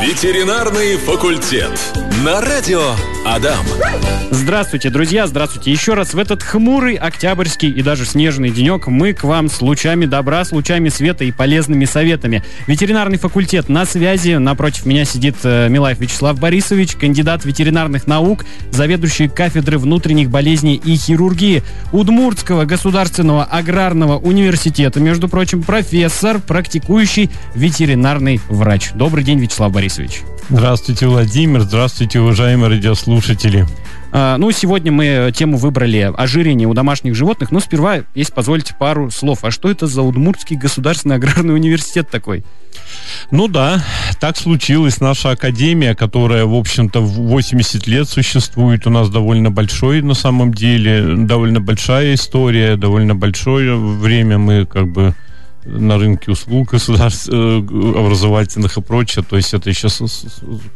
Ветеринарный факультет. На радио Адам. Здравствуйте, друзья, здравствуйте. Еще раз в этот хмурый, октябрьский и даже снежный денек мы к вам с лучами добра, с лучами света и полезными советами. Ветеринарный факультет на связи. Напротив меня сидит э, Милаев Вячеслав Борисович, кандидат ветеринарных наук, заведующий кафедры внутренних болезней и хирургии Удмуртского государственного аграрного университета, между прочим, профессор, практикующий ветеринарный врач. Добрый день, Вячеслав Борисович. Здравствуйте, Владимир. Здравствуйте, уважаемые радиослушатели. А, ну, сегодня мы тему выбрали ожирение у домашних животных. Но сперва, если позволите, пару слов. А что это за Удмуртский государственный аграрный университет такой? Ну да, так случилось. Наша академия, которая, в общем-то, 80 лет существует, у нас довольно большой, на самом деле, довольно большая история, довольно большое время мы как бы на рынке услуг государств, э, образовательных и прочее. То есть это еще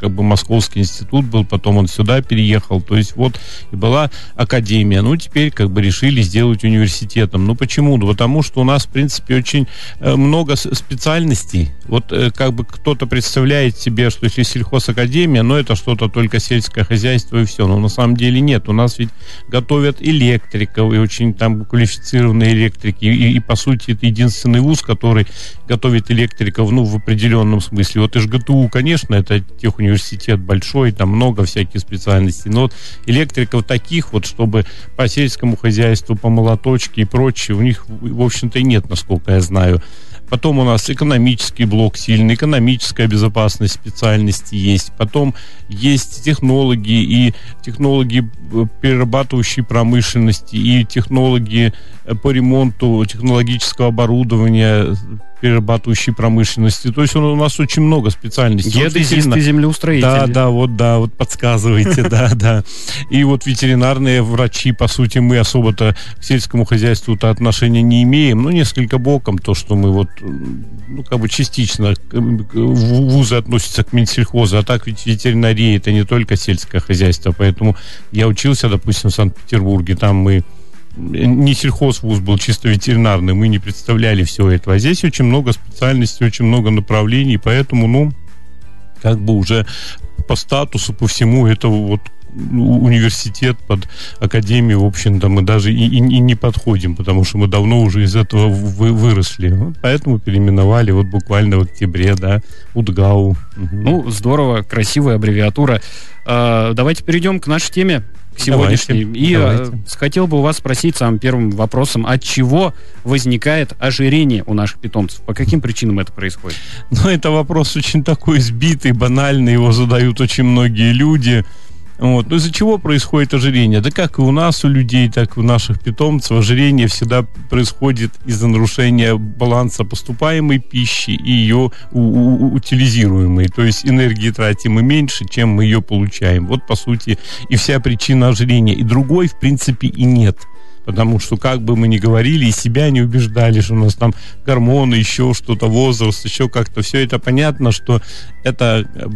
как бы Московский институт был, потом он сюда переехал. То есть вот и была академия. Ну, теперь как бы решили сделать университетом. Ну, почему? Ну, потому что у нас, в принципе, очень э, много специальностей. Вот э, как бы кто-то представляет себе, что если сельхозакадемия, ну, это что-то только сельское хозяйство и все. Но на самом деле нет. У нас ведь готовят электриков и очень там квалифицированные электрики. И, и по сути, это единственный вуз, который готовит электриков, ну, в определенном смысле. Вот ИЖГТУ, конечно, это техуниверситет большой, там много всяких специальностей, но вот электриков таких вот, чтобы по сельскому хозяйству, по молоточке и прочее, у них, в общем-то, и нет, насколько я знаю. Потом у нас экономический блок сильный, экономическая безопасность специальности есть. Потом есть технологии и технологии э, перерабатывающей промышленности и технологии э, по ремонту технологического оборудования, перерабатывающей промышленности. То есть он, у нас очень много специальностей. Геодезисты, землеустроители. Да, да, вот, да, вот подсказываете, да, да. И вот ветеринарные врачи, по сути, мы особо-то к сельскому хозяйству-то отношения не имеем, ну, несколько боком, то, что мы вот, ну, как бы частично вузы относятся к Минсельхозу, а так ведь ветеринария это не только сельское хозяйство, поэтому я учился, допустим, в Санкт-Петербурге, там мы не сельхозвуз был чисто ветеринарный, мы не представляли всего этого. А здесь очень много специальностей, очень много направлений, поэтому, ну, как бы уже по статусу, по всему, это вот университет под академию, в общем-то, мы даже и, и, и не подходим, потому что мы давно уже из этого вы, выросли. Вот поэтому переименовали вот буквально в октябре, да, УДГАУ. Угу. Ну, здорово, красивая аббревиатура. А, давайте перейдем к нашей теме сегодняшний. Давайте, и э, давайте. хотел бы у вас спросить самым первым вопросом, от чего возникает ожирение у наших питомцев? По каким причинам это происходит? Ну, это вопрос очень такой сбитый, банальный, его задают очень многие люди. Вот. Но из-за чего происходит ожирение? Да как и у нас, у людей, так и у наших питомцев, ожирение всегда происходит из-за нарушения баланса поступаемой пищи и ее утилизируемой. То есть энергии тратим мы меньше, чем мы ее получаем. Вот, по сути, и вся причина ожирения. И другой, в принципе, и нет потому что как бы мы ни говорили и себя не убеждали, что у нас там гормоны, еще что-то, возраст, еще как-то, все это понятно, что это э,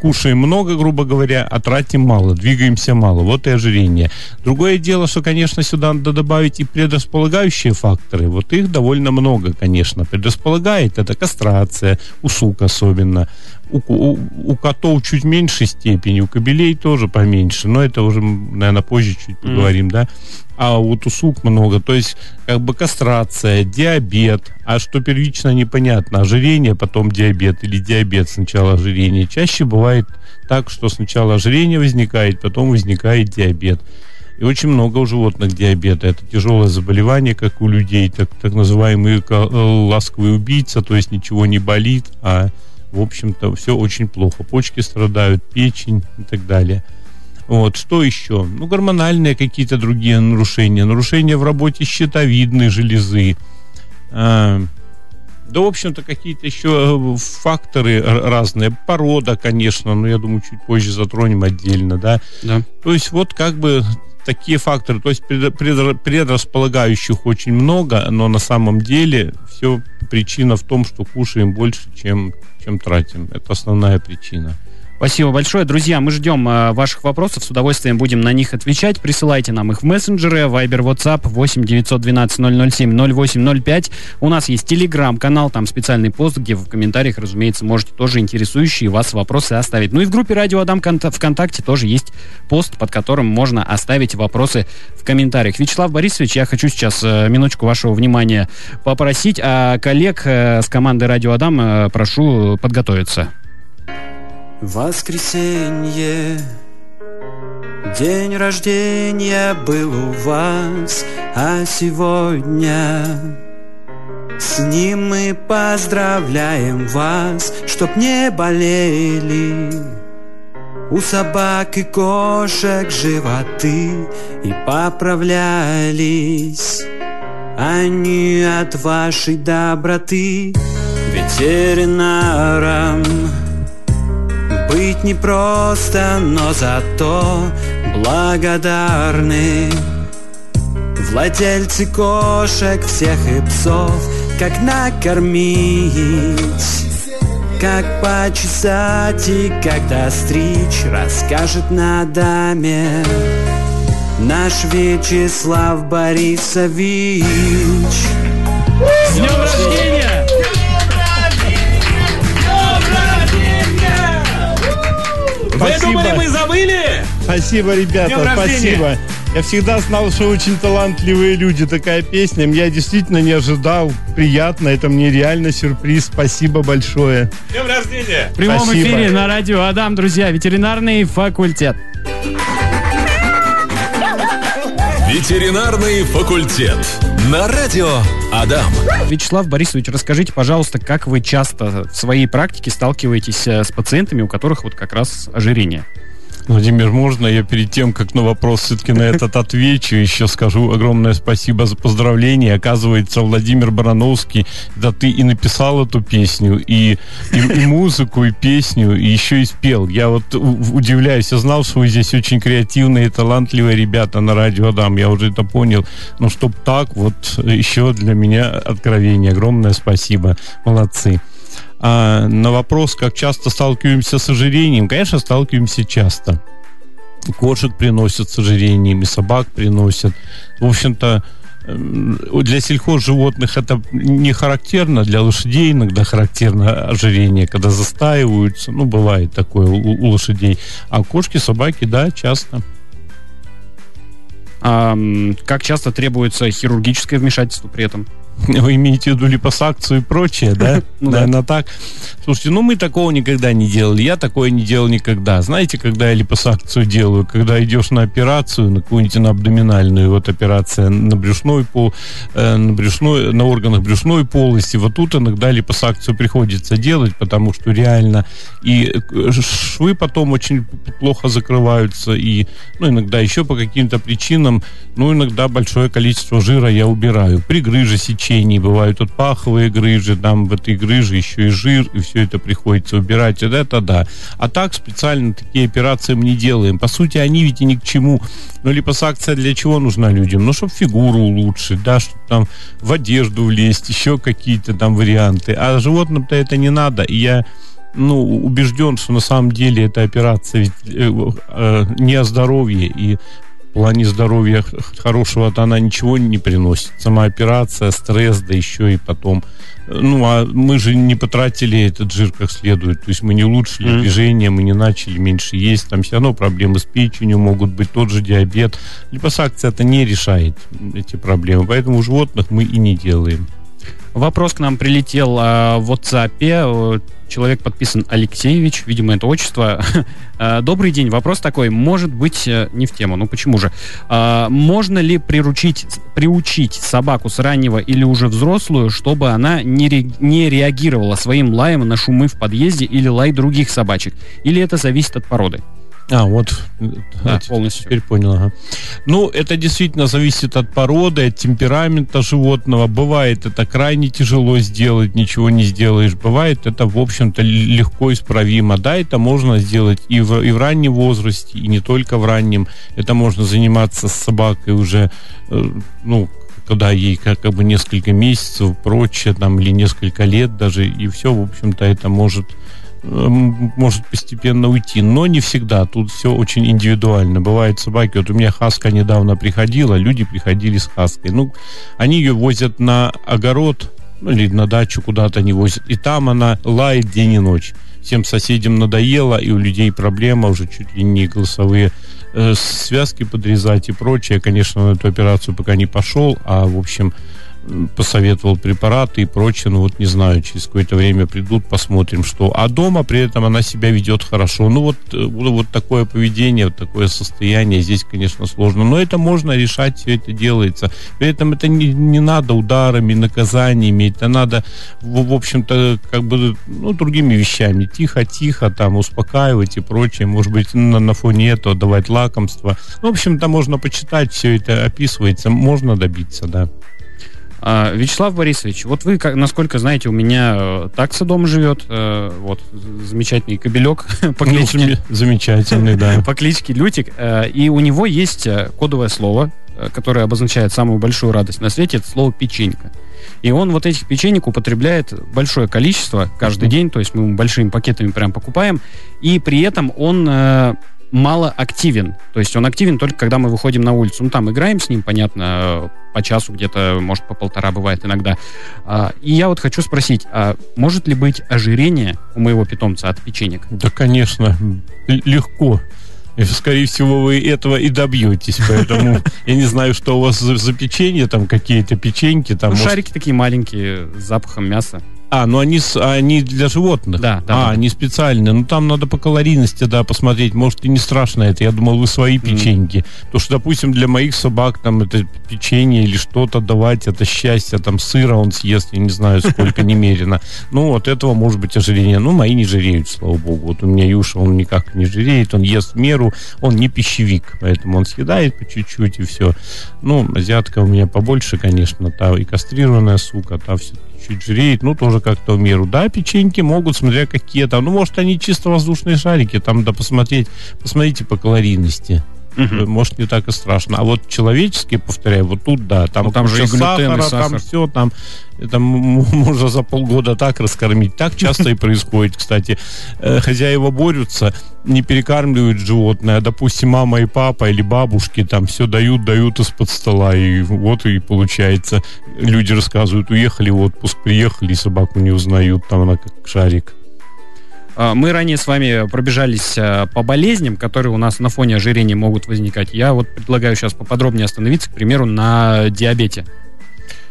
кушаем много, грубо говоря, а тратим мало, двигаемся мало. Вот и ожирение. Другое дело, что, конечно, сюда надо добавить и предрасполагающие факторы. Вот их довольно много, конечно. Предрасполагает это кастрация, у особенно. У, у, у котов чуть меньшей степени, у кобелей тоже поменьше, но это уже, наверное, позже чуть поговорим, mm. да а вот у сук много. То есть как бы кастрация, диабет, а что первично непонятно, ожирение, потом диабет или диабет сначала ожирение. Чаще бывает так, что сначала ожирение возникает, потом возникает диабет. И очень много у животных диабета. Это тяжелое заболевание, как у людей, так, так называемый э, ласковый убийца, то есть ничего не болит, а в общем-то все очень плохо. Почки страдают, печень и так далее. Вот, что еще? Ну, гормональные какие-то другие нарушения. Нарушения в работе щитовидной железы. А, да, в общем-то, какие-то еще э, факторы разные. Порода, конечно, но я думаю, чуть позже затронем отдельно, да. да. То есть вот как бы такие факторы, то есть предрасполагающих очень много, но на самом деле все причина в том, что кушаем больше, чем, чем тратим. Это основная причина. Спасибо большое. Друзья, мы ждем э, ваших вопросов. С удовольствием будем на них отвечать. Присылайте нам их в мессенджеры. Viber, WhatsApp 8 912 007 0805. У нас есть телеграм-канал, там специальный пост, где в комментариях, разумеется, можете тоже интересующие вас вопросы оставить. Ну и в группе Радио Адам ВКонтакте тоже есть пост, под которым можно оставить вопросы в комментариях. Вячеслав Борисович, я хочу сейчас э, минуточку вашего внимания попросить, а коллег э, с команды Радио Адам э, прошу подготовиться. Воскресенье, день рождения был у вас, а сегодня с ним мы поздравляем вас, чтоб не болели у собак и кошек животы и поправлялись они от вашей доброты ветеринаром. Быть непросто, но зато благодарны Владельцы кошек всех и псов Как накормить, как почесать и когда стричь Расскажет на даме наш Вячеслав Борисович С днем рождения! Вы думали, мы забыли? Спасибо, ребята, спасибо. Я всегда знал, что очень талантливые люди. Такая песня. Я действительно не ожидал. Приятно. Это мне реально сюрприз. Спасибо большое. Днем рождения! В прямом Спасибо. эфире на радио Адам, друзья, ветеринарный факультет. Ветеринарный факультет. На радио Адам. Вячеслав Борисович, расскажите, пожалуйста, как вы часто в своей практике сталкиваетесь э, с пациентами, у которых вот как раз ожирение? Владимир, можно я перед тем, как на вопрос все-таки на этот отвечу, еще скажу огромное спасибо за поздравление. Оказывается, Владимир Барановский, да ты и написал эту песню, и, и, и музыку, и песню, и еще и спел. Я вот удивляюсь, я знал, что вы здесь очень креативные, талантливые ребята на радио Адам, я уже это понял. Но чтоб так, вот еще для меня откровение. Огромное спасибо. Молодцы. А на вопрос, как часто сталкиваемся с ожирением, конечно, сталкиваемся часто. Кошек приносят с ожирением, и собак приносят. В общем-то, эм, для сельхозживотных это не характерно, для лошадей иногда характерно ожирение, когда застаиваются, ну, бывает такое у, у лошадей. А кошки, собаки, да, часто. А, как часто требуется хирургическое вмешательство при этом? Вы имеете в виду липосакцию и прочее, да? Ну да. Наверное, так. Слушайте, ну мы такого никогда не делали. Я такое не делал никогда. Знаете, когда я липосакцию делаю? Когда идешь на операцию, на какую-нибудь на абдоминальную, вот операция на брюшной пол, э, на брюшной, на органах брюшной полости, вот тут иногда липосакцию приходится делать, потому что реально и э, швы потом очень плохо закрываются, и ну, иногда еще по каким-то причинам, ну, иногда большое количество жира я убираю. При грыже сечении бывают вот паховые грыжи, там в этой грыже еще и жир, и все это приходится убирать. Вот это да. А так специально такие операции мы не делаем. По сути, они ведь и ни к чему. Но липосакция для чего нужна людям? Ну, чтобы фигуру улучшить, да, чтобы там в одежду влезть, еще какие-то там варианты. А животным-то это не надо. И я ну, убежден, что на самом деле эта операция ведь, э, э, не о здоровье, и плане здоровья хорошего-то она ничего не приносит. Сама операция, стресс, да еще и потом. Ну, а мы же не потратили этот жир как следует. То есть мы не улучшили Мгм. движение, мы не начали меньше есть. Там все равно проблемы с печенью могут быть, тот же диабет. Липосакция это не решает эти проблемы. Поэтому у животных мы и не делаем. Вопрос к нам прилетел а, в WhatsApp. Э, Человек подписан Алексеевич, видимо, это отчество. А, Добрый день. Вопрос такой. Может быть, э, не в тему, ну почему же? А, Можно ли приручить, приучить собаку с раннего или уже взрослую, чтобы она не, ре- не реагировала своим лаем на шумы в подъезде или лай других собачек? Или это зависит от породы? А, вот. Да, эти- полностью. Теперь понял, ага. Ну, это действительно зависит от породы, от темперамента животного. Бывает это крайне тяжело сделать, ничего не сделаешь. Бывает это, в общем-то, легко исправимо. Да, это можно сделать и в, и в раннем возрасте, и не только в раннем. Это можно заниматься с собакой уже, э, ну, когда ей как, как бы несколько месяцев, прочее, там, или несколько лет даже, и все, в общем-то, это может может постепенно уйти, но не всегда. Тут все очень индивидуально. Бывают собаки, вот у меня хаска недавно приходила, люди приходили с хаской. Ну, они ее возят на огород, ну, или на дачу куда-то они возят, и там она лает день и ночь. Всем соседям надоело, и у людей проблема уже чуть ли не голосовые э, связки подрезать и прочее. Конечно, на эту операцию пока не пошел, а, в общем, посоветовал препараты и прочее, ну вот не знаю, через какое-то время придут, посмотрим, что. А дома при этом она себя ведет хорошо. Ну вот, э, вот такое поведение, вот такое состояние здесь, конечно, сложно. Но это можно решать, все это делается. При этом это не, не надо ударами, наказаниями, это надо, в, в общем-то, как бы, ну, другими вещами. Тихо-тихо там успокаивать и прочее. Может быть, на, на фоне этого давать лакомство. Ну, в общем-то, можно почитать, все это описывается, можно добиться, да. А, Вячеслав Борисович, вот вы, насколько знаете, у меня э, такса дом живет, э, вот, замечательный кобелек по кличке, заме- замечательный, да. по кличке Лютик, э, и у него есть кодовое слово, которое обозначает самую большую радость на свете, это слово печенька. И он вот этих печенек употребляет большое количество каждый день, то есть мы ему большими пакетами прям покупаем, и при этом он мало активен. То есть он активен только когда мы выходим на улицу. Ну, там играем с ним, понятно, э, по часу где-то, может, по полтора бывает иногда. А, И я вот хочу спросить, а может ли быть ожирение у моего питомца от печенек? Да, конечно, легко. Скорее всего, вы этого и добьетесь. Поэтому я не знаю, что у вас за, за печенье, там какие-то печеньки. Там, Ну, может- шарики такие маленькие, с запахом мяса. А, ну они, они для животных. Да, да, А, они специальные. Ну там надо по калорийности, да, посмотреть. Может, и не страшно это. Я думал, вы свои печеньки. То, что, допустим, для моих собак там это печенье или что-то давать, это счастье. Там сыра он съест, я не знаю, сколько немерено. Ну, вот этого может быть ожирение. Ну, мои не жиреют, слава богу. Вот у меня Юша, он никак не жиреет, он ест в меру, он не пищевик, поэтому он съедает по чуть-чуть и все. Ну, азиатка у меня побольше, конечно, та и кастрированная сука, та все чуть жиреет, ну, тоже как-то в меру. Да, печеньки могут, смотря какие там. Ну, может, они чисто воздушные шарики, там, да, посмотреть, посмотрите по калорийности. Мгм. Может, не так и страшно. А вот человеческие, повторяю, вот тут, да, там, Ну, там же и глютен, и сахара, сахар. там все, там, это можно за полгода так раскормить. Так часто и происходит, кстати. Э, Хозяева борются, не перекармливают животное, а, допустим, мама и папа или бабушки там все дают, дают из-под стола, и вот и получается. Люди рассказывают, уехали в отпуск, приехали, и собаку не узнают, там она как шарик. А, Мы ранее с вами пробежались а, по болезням, которые у нас на фоне ожирения могут возникать. Я вот предлагаю сейчас поподробнее остановиться, к примеру, на диабете.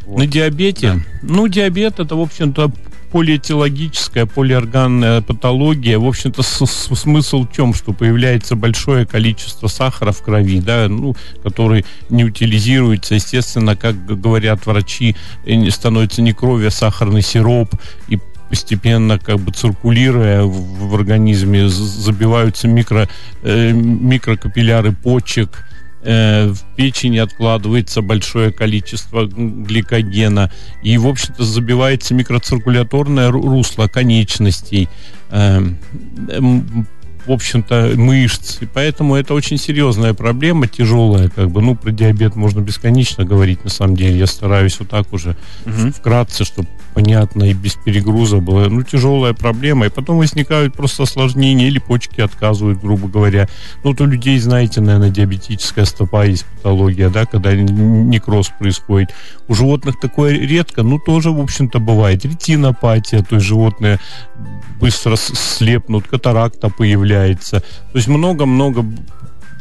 Вот. На диабете? Ну, диабет это, в общем-то, полиэтиологическая, полиорганная патология. В общем-то, смысл в чем? Что появляется большое количество сахара в крови, да, ну, который не утилизируется. Естественно, как говорят врачи, э, становится не кровь, а сахарный сироп. И постепенно как бы циркулируя в, в организме забиваются микро, э, микрокапилляры почек, э, в печени откладывается большое количество гликогена, и, в общем-то, забивается микроциркуляторное ру- русло конечностей, э, м, в общем-то, мышц. И поэтому это очень серьезная проблема, тяжелая, как бы, ну, про диабет можно бесконечно говорить, на самом деле. Я стараюсь вот так уже Мгм. вкратце, чтобы понятно и без перегруза было. Ну, тяжелая проблема. И потом возникают просто осложнения или почки отказывают, грубо говоря. Ну, вот у людей, знаете, наверное, диабетическая стопа есть патология, да, когда некроз происходит. У животных такое редко, ну, тоже, в общем-то, бывает. Ретинопатия, то есть животные быстро слепнут, катаракта появляется. То есть много-много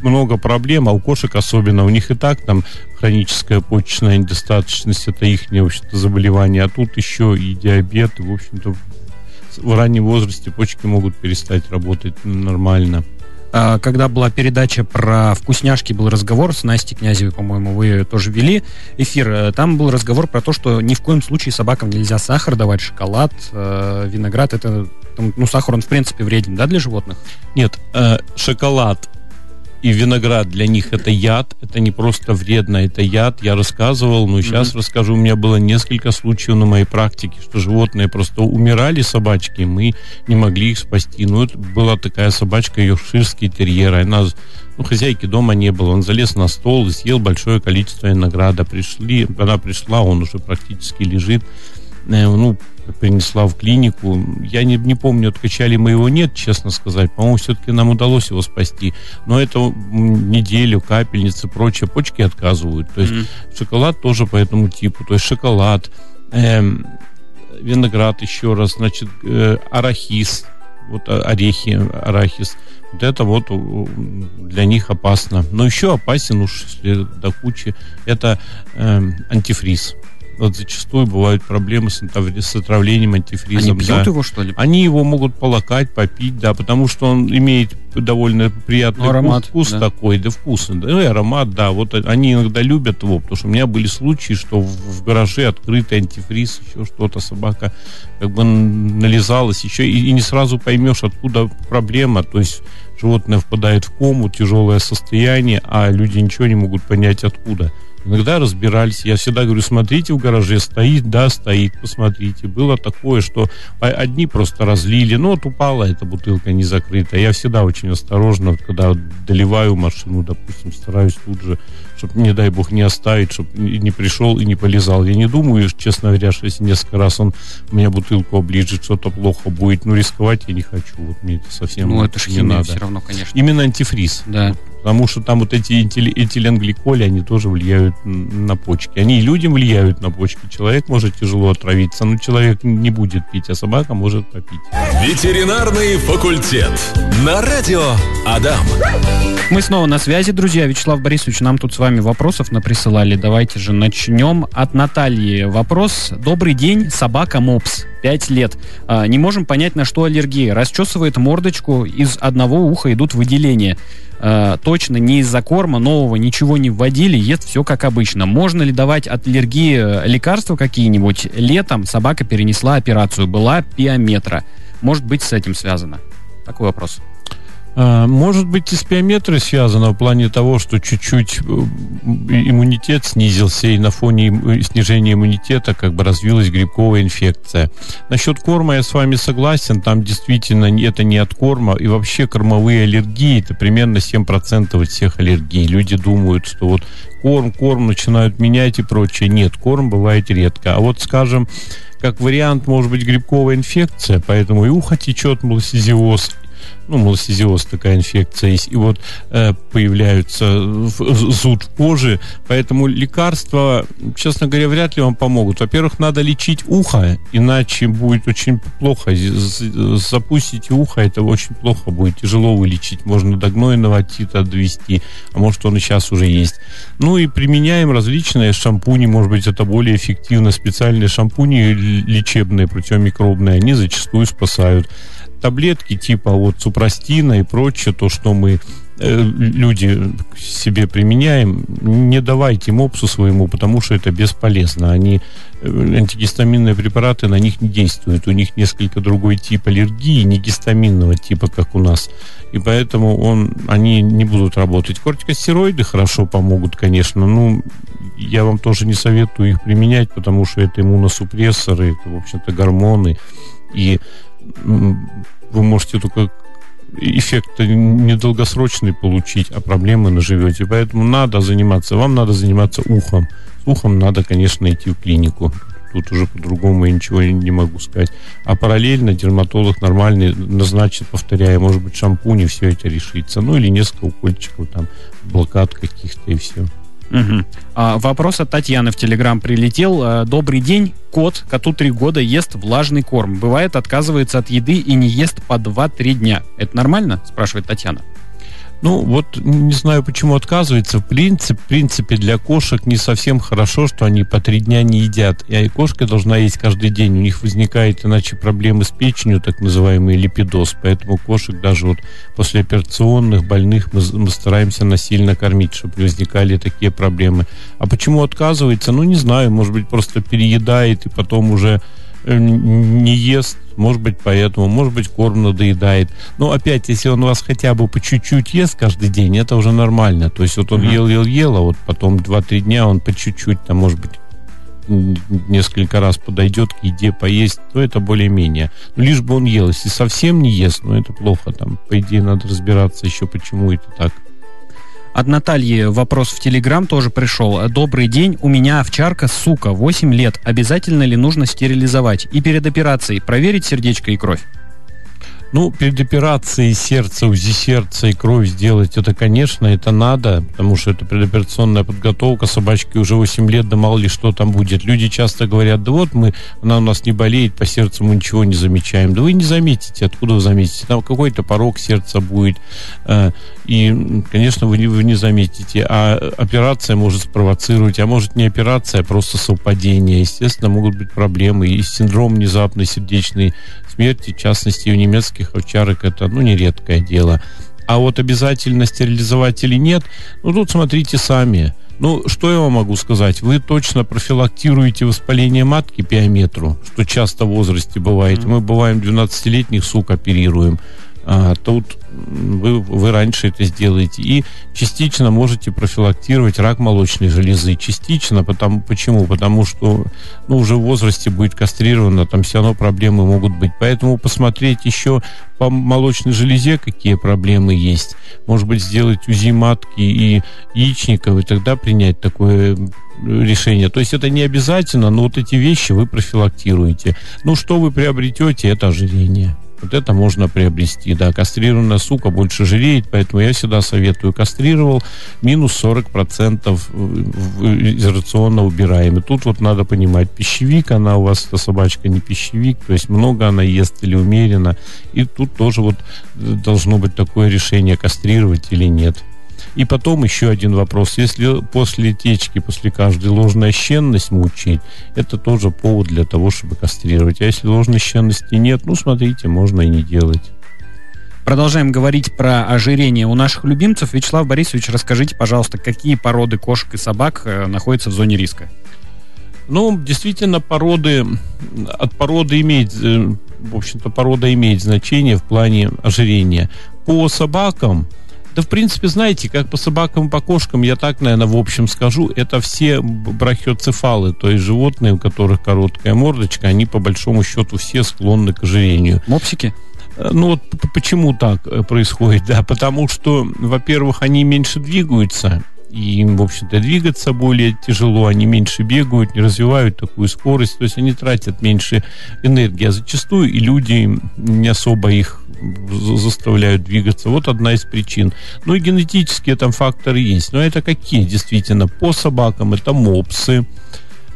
много проблем, а у кошек особенно, у них и так там хроническая почечная недостаточность, это их, в общем-то, заболевание, а тут еще и диабет, и, в общем-то, в раннем возрасте почки могут перестать работать нормально. А, Когда была передача про вкусняшки, был разговор с Настей Князевой, по-моему, вы тоже вели эфир. Э, Там был разговор про то, что ни в коем случае собакам нельзя сахар давать, шоколад, э, виноград. Это, ну, сахар, он, в принципе, вреден, да, для животных? Нет, э, шоколад и виноград для них это яд, это не просто вредно, это яд. Я рассказывал, но сейчас расскажу. У меня было несколько случаев на моей практике, что животные просто умирали, собачки, мы не могли их спасти. Ну, это была такая собачка, йоркширский терьер. Она, ну, хозяйки дома не было. Он залез на стол и съел большое количество винограда. Пришли, она пришла, он уже практически лежит. Э, ну, принесла в клинику. Я не, не помню, откачали мы его, нет, честно сказать. По-моему, все-таки нам удалось его спасти. Но это неделю, капельницы, прочее, почки отказывают. То есть mm-hmm. шоколад тоже по этому типу. То есть шоколад, эм, виноград еще раз, значит, э, арахис, вот орехи, арахис. Вот это вот для них опасно. Но еще опасен уж, если до кучи, это э, антифриз вот зачастую бывают проблемы с, с отравлением антифризом. Они пьют да. его, что ли? Они его могут полакать, попить, да, потому что он имеет довольно приятный ну, аромат, вкус, да. такой, да, вкусный, да, и аромат, да, вот они иногда любят его, потому что у меня были случаи, что в, в гараже открытый антифриз, еще что-то, собака как бы нализалась, еще и, и не сразу поймешь, откуда проблема, то есть животное впадает в кому, тяжелое состояние, а люди ничего не могут понять, откуда. Иногда разбирались. Я всегда говорю, смотрите, в гараже стоит, да, стоит, посмотрите. Было такое, что одни просто разлили, ну вот упала эта бутылка не закрыта. Я всегда очень осторожно, когда доливаю машину, допустим, стараюсь тут же чтобы, не дай бог, не оставить, чтобы не пришел и не полезал. Я не думаю, честно говоря, что если несколько раз он меня бутылку оближет, что-то плохо будет. Ну, рисковать я не хочу. Вот мне это совсем ну, это не надо. все равно, конечно. Именно антифриз. Да. Потому что там вот эти этиленгликоли, они тоже влияют на почки. Они и людям влияют на почки. Человек может тяжело отравиться, но человек не будет пить, а собака может попить. Ветеринарный факультет. На радио Адам. Мы снова на связи, друзья. Вячеслав Борисович, нам тут с вами вопросов наприсылали. Давайте же начнем. От Натальи вопрос. Добрый день, собака Мопс. 5 лет. А, не можем понять, на что аллергия. Расчесывает мордочку, из одного уха идут выделения. А, точно не из-за корма нового ничего не вводили, ест все как обычно. Можно ли давать от аллергии э, лекарства какие-нибудь? Летом собака перенесла операцию, была пиометра. Может быть, с этим связано? Такой вопрос. А, может быть, и с пиометрой связано в плане того, что чуть-чуть э, иммунитет снизился, и на фоне э, снижения иммунитета как бы развилась грибковая инфекция. Насчет корма я с вами согласен, там действительно это не от корма, и вообще кормовые аллергии, это примерно 7% от всех аллергий. Люди думают, что вот корм, корм начинают менять и прочее. Нет, корм бывает редко. А вот, скажем, как вариант, может быть, грибковая инфекция, поэтому и ухо течет, малосизиоз, ну, малосизиоз такая инфекция есть, и вот э, появляются зуд в коже, поэтому лекарства, честно говоря, вряд ли вам помогут. Во-первых, надо лечить ухо, иначе будет очень плохо. Запустите ухо, это очень плохо будет, тяжело вылечить. Можно до гнойного отита довести, а может он и сейчас уже есть. Ну и применяем различные шампуни, может быть, это более эффективно. Специальные шампуни лечебные, противомикробные, они зачастую спасают таблетки типа вот супрастина и прочее, то, что мы э, люди себе применяем, не давайте мопсу своему, потому что это бесполезно. Они э, антигистаминные препараты на них не действуют. У них несколько другой тип аллергии, не гистаминного типа, как у нас. И поэтому он, они не будут работать. Кортикостероиды хорошо помогут, конечно. Ну, я вам тоже не советую их применять, потому что это иммуносупрессоры, это, в общем-то, гормоны. И вы можете только эффект недолгосрочный получить, а проблемы наживете. Поэтому надо заниматься, вам надо заниматься ухом. С ухом надо, конечно, идти в клинику. Тут уже по-другому я ничего не могу сказать. А параллельно дерматолог нормальный назначит, повторяю, может быть, шампунь, и все это решится. Ну или несколько укольчиков, там, блокад каких-то и все. Угу. А, вопрос от Татьяны в Телеграм прилетел. А, Добрый день. Кот, коту три года, ест влажный корм. Бывает, отказывается от еды и не ест по 2-3 дня. Это нормально? Спрашивает Татьяна. Ну, вот не знаю, почему отказывается. В принципе, в принципе, для кошек не совсем хорошо, что они по три дня не едят. И кошка должна есть каждый день. У них возникает иначе проблемы с печенью, так называемый липидоз. Поэтому кошек даже вот после операционных больных мы, мы стараемся насильно кормить, чтобы не возникали такие проблемы. А почему отказывается? Ну, не знаю. Может быть, просто переедает и потом уже не ест, может быть, поэтому, может быть, корм надоедает. Но опять, если он вас хотя бы по чуть-чуть ест каждый день, это уже нормально. То есть вот он ел, ел, ел, а вот потом 2-3 дня он по чуть-чуть, там, может быть, несколько раз подойдет к еде поесть, то это более-менее. Но лишь бы он ел. Если совсем не ест, ну это плохо. Там, по идее, надо разбираться еще, почему это так. От Натальи вопрос в Телеграм тоже пришел. Добрый день, у меня овчарка, сука, 8 лет. Обязательно ли нужно стерилизовать? И перед операцией проверить сердечко и кровь? Ну, перед операцией сердца, УЗИ сердца и кровь сделать, это, конечно, это надо, потому что это предоперационная подготовка, собачке уже 8 лет, да мало ли что там будет. Люди часто говорят, да вот мы, она у нас не болеет, по сердцу мы ничего не замечаем. Да вы не заметите, откуда вы заметите? Там какой-то порог сердца будет, э, и, конечно, вы не, вы не заметите. А операция может спровоцировать, а может не операция, а просто совпадение. Естественно, могут быть проблемы и синдром внезапной сердечной смерти, в частности, у немецких овчарок это, ну, нередкое дело. А вот обязательно стерилизовать или нет, ну, тут смотрите сами. Ну, что я вам могу сказать? Вы точно профилактируете воспаление матки пиометру, что часто в возрасте бывает. Мы бываем 12-летних сук оперируем а, тут вы, вы раньше это сделаете. И частично можете профилактировать рак молочной железы. Частично, потому, почему? Потому что ну, уже в возрасте будет кастрировано, там все равно проблемы могут быть. Поэтому посмотреть еще по молочной железе, какие проблемы есть. Может быть, сделать УЗИ матки и яичников, и тогда принять такое решение. То есть это не обязательно, но вот эти вещи вы профилактируете. Ну, что вы приобретете, это ожирение. Вот это можно приобрести. Да, кастрированная сука больше жиреет, поэтому я всегда советую. Кастрировал, минус 40% из рациона убираем. И тут вот надо понимать, пищевик, она у вас, эта собачка не пищевик, то есть много она ест или умеренно. И тут тоже вот должно быть такое решение, кастрировать или нет. И потом еще один вопрос. Если после течки, после каждой ложная щенность мучить, это тоже повод для того, чтобы кастрировать. А если ложной щенности нет, ну, смотрите, можно и не делать. Продолжаем говорить про ожирение у наших любимцев. Вячеслав Борисович, расскажите, пожалуйста, какие породы кошек и собак э, находятся в зоне риска? Ну, действительно, породы, от породы имеет, э, в общем-то, порода имеет значение в плане ожирения. По собакам, да, в принципе, знаете, как по собакам и по кошкам, я так, наверное, в общем скажу, это все брахиоцефалы, то есть животные, у которых короткая мордочка, они по большому счету все склонны к ожирению. Мопсики? Э, ну вот почему так э, происходит, да, потому что, во-первых, они меньше двигаются, и им, в общем-то, двигаться более тяжело, они меньше бегают, не развивают такую скорость, то есть они тратят меньше энергии, а зачастую и люди не особо их заставляют двигаться. Вот одна из причин. Ну и генетические там факторы есть. Но это какие действительно? По собакам это мопсы,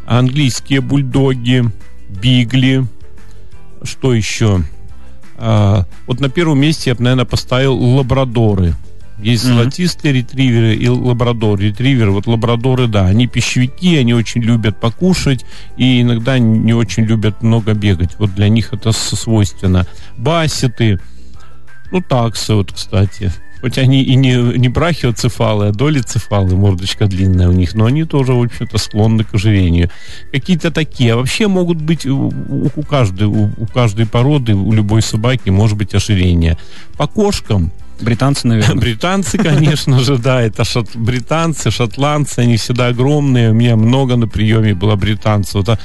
английские бульдоги, бигли, что еще? А, вот на первом месте я бы, наверное, поставил лабрадоры. Есть mm-hmm. золотистые ретриверы и лабрадор. Ретриверы, вот лабрадоры, да, они пищевики, они очень любят покушать и иногда не очень любят много бегать. Вот для них это свойственно. Баситы, ну, таксы, вот, кстати. Хоть они и не, не брахиоцефалы, а долицефалы, мордочка длинная у них, но они тоже, в общем-то, склонны к ожирению. Какие-то такие. А вообще могут быть у, у, каждой, у, у каждой породы, у любой собаки может быть ожирение. По кошкам Британцы, наверное. Британцы, конечно же, да. Это шот... британцы, шотландцы, они всегда огромные. У меня много на приеме было британцев. Вот, а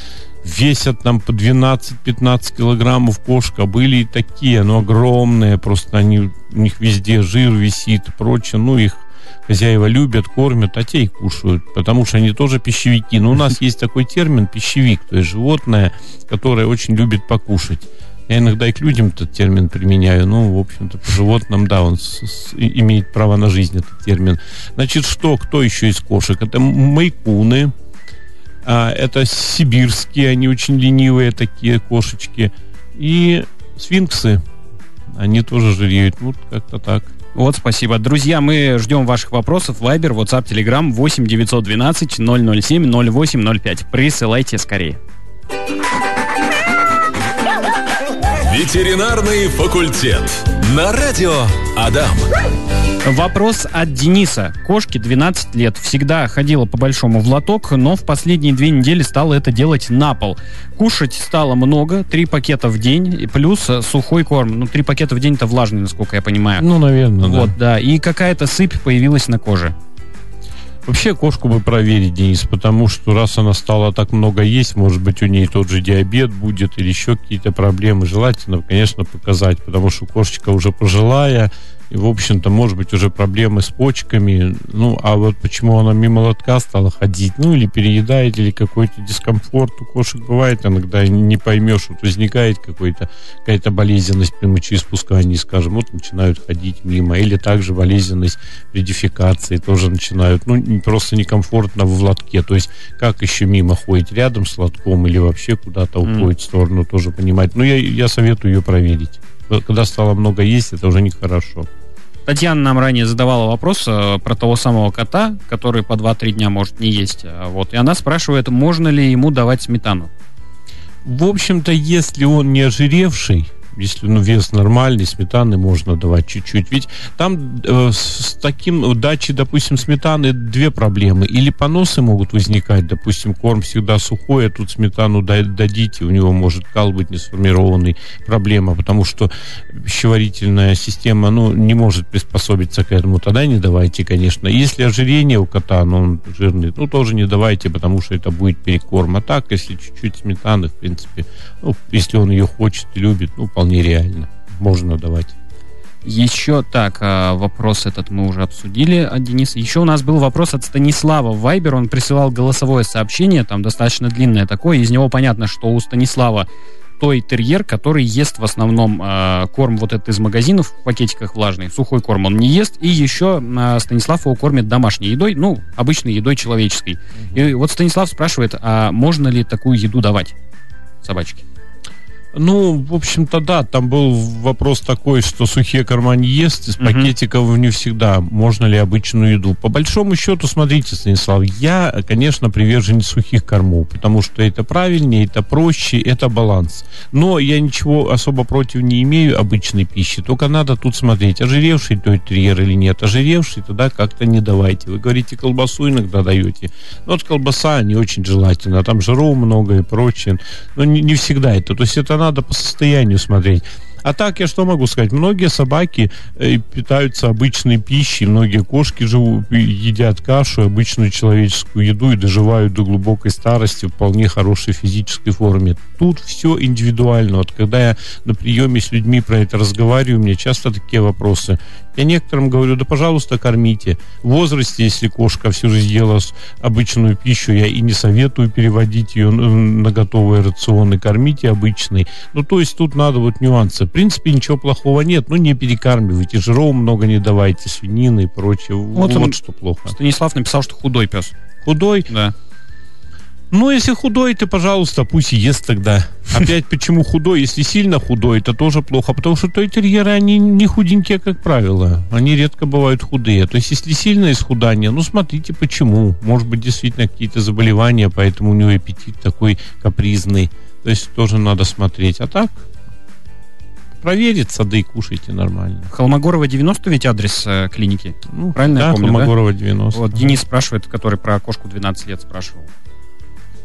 весят там по 12-15 килограммов кошка. Были и такие, но огромные. Просто они, у них везде жир висит и прочее. Ну, их хозяева любят, кормят, а те и кушают, потому что они тоже пищевики. Но у нас есть такой термин пищевик, то есть животное, которое очень любит покушать. Я иногда и к людям этот термин применяю. Ну, в общем-то, по животным, да, он с, с, имеет право на жизнь, этот термин. Значит, что, кто еще из кошек? Это майкуны, а, это сибирские, они очень ленивые такие кошечки. И сфинксы, они тоже жиреют. Вот как-то так. Вот, спасибо. Друзья, мы ждем ваших вопросов. Вайбер, WhatsApp, Telegram 8 912 007 0805. Присылайте скорее. Ветеринарный факультет. На радио Адам. Вопрос от Дениса. Кошке 12 лет. Всегда ходила по большому в лоток, но в последние две недели стала это делать на пол. Кушать стало много, три пакета в день, плюс сухой корм. Ну, три пакета в день это влажный, насколько я понимаю. Ну, наверное, Вот, да. И какая-то сыпь появилась на коже. Вообще кошку бы проверить, Денис, потому что раз она стала так много есть, может быть, у нее тот же диабет будет или еще какие-то проблемы. Желательно, конечно, показать, потому что кошечка уже пожилая, И, в общем-то, может быть, уже проблемы с почками. Ну, а вот почему она мимо лотка стала ходить? Ну, или переедает, или какой-то дискомфорт у кошек бывает. Иногда не поймешь, вот возникает какой-то, какая-то болезненность при мочеиспускании, скажем, вот начинают ходить мимо. Или также болезненность при дефекации тоже начинают. Ну, просто некомфортно в лотке. То есть, как еще мимо ходить? Рядом с лотком или вообще куда-то уходит mm. в сторону, тоже понимать. Ну, я, я советую ее проверить когда стало много есть, это уже нехорошо. Татьяна нам ранее задавала вопрос э, про того самого кота, который по 2-3 дня может не есть. А вот, и она спрашивает, можно ли ему давать сметану. В общем-то, если он не ожиревший, если ну, вес нормальный, сметаны можно давать чуть-чуть. Ведь там э, с таким дачей, допустим, сметаны две проблемы. Или поносы могут возникать, допустим, корм всегда сухой, а тут сметану дадите, у него может кал быть не сформированный. Проблема, потому что пищеварительная система ну, не может приспособиться к этому. Тогда не давайте, конечно. Если ожирение у кота, ну, он жирный, ну, тоже не давайте, потому что это будет перекорм. А так, если чуть-чуть сметаны, в принципе, ну, если он ее хочет любит, ну, вполне реально. Можно давать. Еще так, а, вопрос этот мы уже обсудили от Дениса. Еще у нас был вопрос от Станислава в Вайбер. Он присылал голосовое сообщение, там достаточно длинное такое. Из него понятно, что у Станислава той терьер, который ест в основном э, корм вот этот из магазинов в пакетиках влажный, сухой корм он не ест, и еще э, Станислав его кормит домашней едой, ну, обычной едой человеческой. Угу. И вот Станислав спрашивает, а можно ли такую еду давать собачке? Ну, в общем-то, да, там был вопрос такой, что сухие корма не ест, из пакетиков не всегда. Можно ли обычную еду? По большому счету, смотрите, Станислав, я, конечно, приверженец сухих кормов, потому что это правильнее, это проще, это баланс. Но я ничего особо против не имею обычной пищи, только надо тут смотреть, ожиревший той терьер или нет. Ожиревший, тогда как-то не давайте. Вы говорите, колбасу иногда даете. Но вот колбаса не очень желательно, там жиров много и прочее. Но не, не всегда это. То есть это надо по состоянию смотреть. А так я что могу сказать? Многие собаки э, питаются обычной пищей, многие кошки живут, едят кашу, обычную человеческую еду и доживают до глубокой старости в вполне хорошей физической форме. Тут все индивидуально. Вот когда я на приеме с людьми про это разговариваю, мне часто такие вопросы. Я некоторым говорю, да, пожалуйста, кормите. В возрасте, если кошка всю жизнь ела обычную пищу, я и не советую переводить ее на готовые рационы. Кормите обычный. Ну, то есть тут надо вот нюансы принципе, ничего плохого нет. Ну, не перекармливайте, жиров много не давайте, свинины и прочее. Вот, вот что плохо. Станислав написал, что худой пес. Худой? Да. Ну, если худой, ты, пожалуйста, пусть ест тогда. Опять, почему худой? Если сильно худой, это тоже плохо, потому что той терьеры, они не худенькие, как правило. Они редко бывают худые. То есть, если сильное исхудание, ну, смотрите, почему. Может быть, действительно какие-то заболевания, поэтому у него аппетит такой капризный. То есть, тоже надо смотреть. А так, провериться, да и кушайте нормально. Холмогорова 90 ведь адрес э, клиники? Ну, Правильно да, я помню, Холмогорова да? 90. Вот Денис спрашивает, который про кошку 12 лет спрашивал.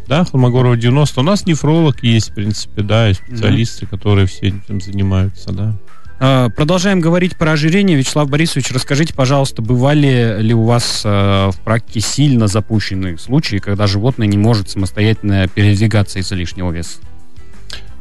Да, Холмогорова 90. У нас нефролог есть, в принципе, да, и специалисты, mm-hmm. которые все этим занимаются, да. А, продолжаем говорить про ожирение. Вячеслав Борисович, расскажите, пожалуйста, бывали ли у вас э, в практике сильно запущенные случаи, когда животное не может самостоятельно передвигаться из-за лишнего веса?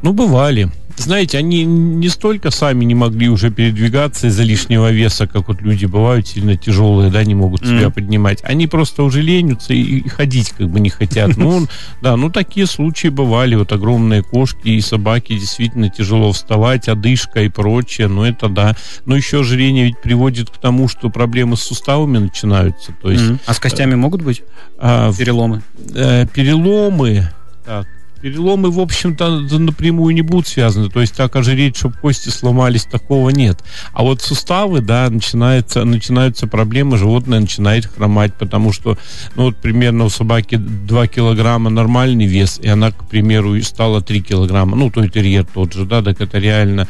Ну, бывали. Знаете, они не столько сами не могли уже передвигаться из-за лишнего веса, как вот люди бывают сильно тяжелые, да, не могут себя mm. поднимать. Они просто уже ленятся и, и ходить как бы не хотят. Ну, да, ну такие случаи бывали. Вот огромные кошки и собаки действительно тяжело вставать, одышка и прочее. Но это да. Но еще ожирение ведь приводит к тому, что проблемы с суставами начинаются. То есть, mm. А с костями могут быть а, переломы? Э, переломы. Так, Переломы, в общем-то, напрямую не будут связаны. То есть так ожиреть, чтобы кости сломались, такого нет. А вот суставы, да, начинается, начинаются проблемы, животное начинает хромать, потому что, ну вот примерно у собаки 2 килограмма нормальный вес, и она, к примеру, стала 3 килограмма. Ну, то есть терьер тот же, да, так это реально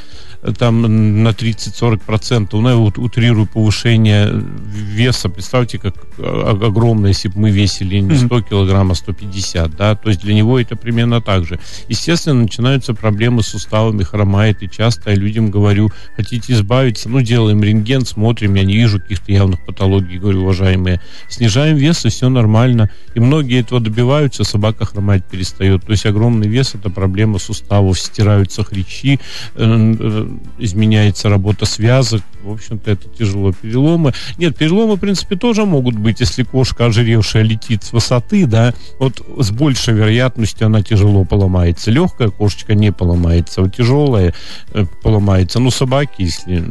там на 30-40%, ну, я вот утрирую повышение веса, представьте, как огромное, если бы мы весили не 100 килограмм, а 150, да, то есть для него это примерно так же. Естественно, начинаются проблемы с суставами, хромает, и часто я людям говорю, хотите избавиться, ну, делаем рентген, смотрим, я не вижу каких-то явных патологий, говорю, уважаемые, снижаем вес, и все нормально, и многие этого добиваются, собака хромать перестает, то есть огромный вес это проблема суставов, стираются хрящи, э, изменяется работа связок. В общем-то, это тяжело. Переломы. Нет, переломы, в принципе, тоже могут быть, если кошка ожиревшая летит с высоты, да, вот с большей вероятностью она тяжело поломается. Легкая кошечка не поломается, вот тяжелая э, поломается. Ну, собаки, если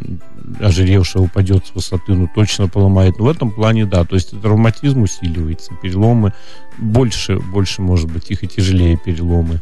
ожиревшая упадет с высоты, ну, точно поломает. Но в этом плане, да, то есть травматизм усиливается, переломы больше, больше, может быть, их и тяжелее переломы.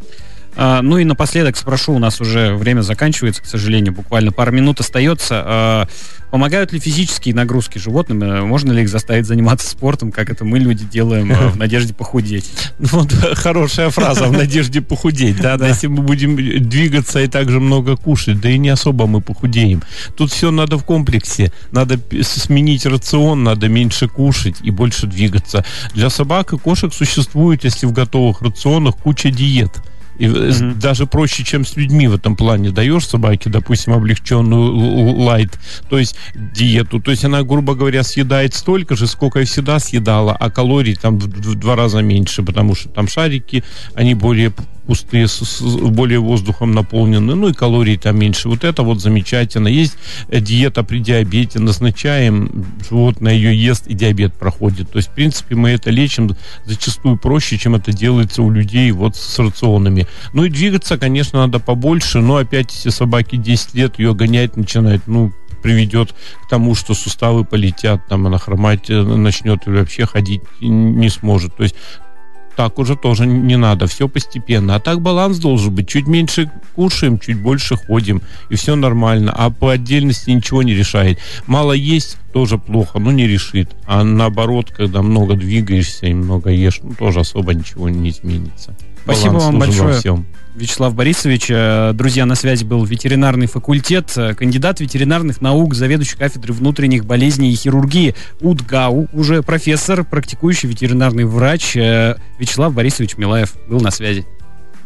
А, ну и напоследок спрошу, у нас уже время заканчивается, к сожалению, буквально пару минут остается. А, помогают ли физические нагрузки животным? Э, можно ли их заставить заниматься спортом, как это мы, люди, делаем э, в надежде похудеть? Ну, вот хорошая фраза, в надежде похудеть. Да, да, если мы будем двигаться и также много кушать, да и не особо мы похудеем. Тут все надо в комплексе. Надо сменить рацион, надо меньше кушать и больше двигаться. Для собак и кошек существует, если в готовых рационах, куча диет. И mm-hmm. даже проще, чем с людьми в этом плане. Даешь собаке, допустим, облегченную лайт, то есть диету. То есть она, грубо говоря, съедает столько же, сколько и всегда съедала, а калорий там в, в два раза меньше, потому что там шарики, они более пустые, с, с, более воздухом наполнены, ну и калорий там меньше. Вот это вот замечательно. Есть э, диета при диабете, назначаем, животное ее ест, и диабет проходит. То есть, в принципе, мы это лечим зачастую проще, чем это делается у людей вот с рационами. Ну и двигаться, конечно, надо побольше, но опять, если собаке 10 лет, ее гонять начинает, ну, приведет к тому, что суставы полетят, там она хромать э, начнет или вообще ходить не сможет. То есть так уже тоже не надо, все постепенно. А так баланс должен быть. Чуть меньше кушаем, чуть больше ходим, и все нормально. А по отдельности ничего не решает. Мало есть, тоже плохо, но не решит. А наоборот, когда много двигаешься и много ешь, ну, тоже особо ничего не изменится. Спасибо баланс вам большое. всем. Вячеслав Борисович. Э, друзья, на связи был ветеринарный факультет, э, кандидат ветеринарных наук, заведующий кафедрой внутренних болезней и хирургии УДГАУ, уже профессор, практикующий ветеринарный врач э, Вячеслав Борисович Милаев был на связи.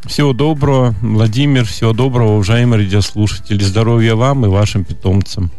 Всего доброго, Владимир, всего доброго, уважаемые радиослушатели. Здоровья вам и вашим питомцам.